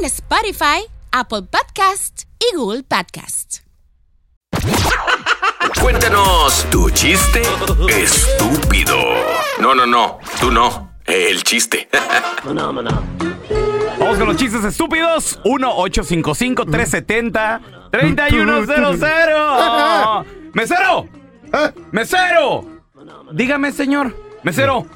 en Spotify, Apple Podcast y Google Podcast. Cuéntanos tu chiste estúpido. No, no, no, tú no. El chiste. Vamos con los chistes estúpidos. 1-855-370-3100. ¡Mesero! ¡Mesero! Dígame, señor. Mesero.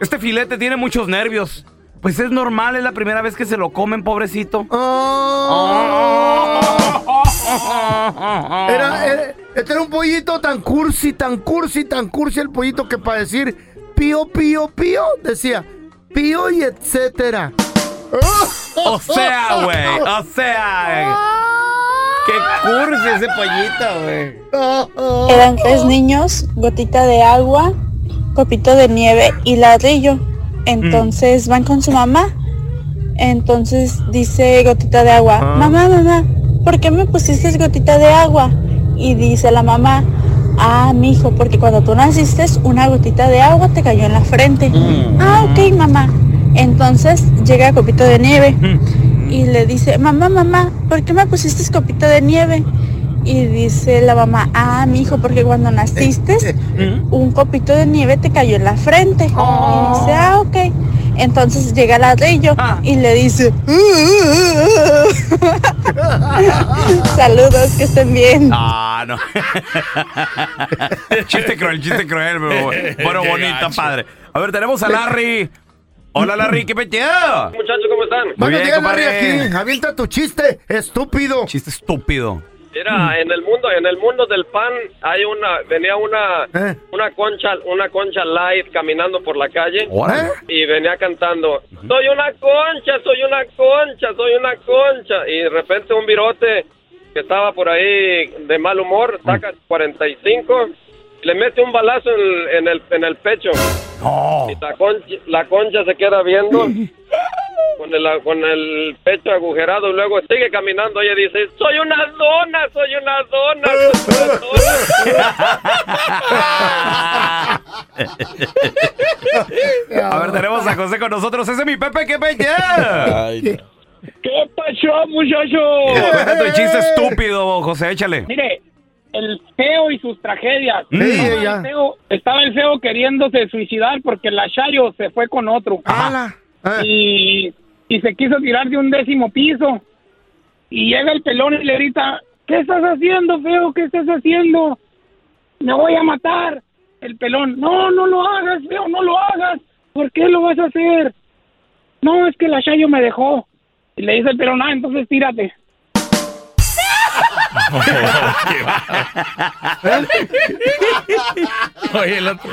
Este filete tiene muchos nervios. Pues es normal, es la primera vez que se lo comen, pobrecito. Era, era- este era un pollito tan cursi, tan cursi, tan cursi el pollito que para decir pío, pío, pío, decía pío y etcétera. O sea, güey. O sea. Qué cursi ese pollito, güey. Eran tres niños, gotita de agua, copito de nieve y ladrillo. Entonces van con su mamá. Entonces dice gotita de agua, mamá, mamá, ¿por qué me pusiste gotita de agua? Y dice la mamá, ah, mijo, porque cuando tú naciste una gotita de agua te cayó en la frente. Ah, ok, mamá. Entonces llega copito de nieve y le dice, mamá, mamá, ¿por qué me pusiste copito de nieve? Y dice la mamá, ah, mi hijo, porque cuando naciste, un copito de nieve te cayó en la frente. Y dice, ah, ok. Entonces llega el ladrillo y le dice, saludos, que estén bien. Ah, no. chiste cruel, chiste cruel, pero bueno, bonita, padre. A ver, tenemos a Larry. Hola, Larry, ¿qué peteado? Muchachos, ¿cómo están? Muy Buenos bien, Larry, aquí. Avienta tu chiste, estúpido. Chiste estúpido. Mira, en el mundo, en el mundo del pan hay una, venía una, ¿Eh? una concha, una concha light caminando por la calle. ¿Eh? y venía cantando, soy una concha, soy una concha, soy una concha y de repente un virote que estaba por ahí de mal humor saca 45 le mete un balazo en el, en el, en el pecho No. y la concha, la concha se queda viendo con el, con el pecho agujerado y luego sigue caminando. Ella dice, soy una dona, soy una dona. Soy una dona". A ver, tenemos a José con nosotros. Ese es mi Pepe, ¿qué peteado? ¿Qué pasó, muchacho? Cuéntate el chiste estúpido, José, échale. Mire, el feo y sus tragedias. Mm. Sí, Estaba, ya. el feo, estaba el feo queriéndose suicidar porque la Chayo se fue con otro. Eh, Y, y se quiso tirar de un décimo piso. Y llega el pelón y le grita, ¿qué estás haciendo, feo? ¿Qué estás haciendo? Me voy a matar. El pelón, no, no lo hagas, feo, no lo hagas. ¿Por qué lo vas a hacer? No, es que la Chayo me dejó. Y le dice el pelón, ah, entonces tírate. Oye, el otro.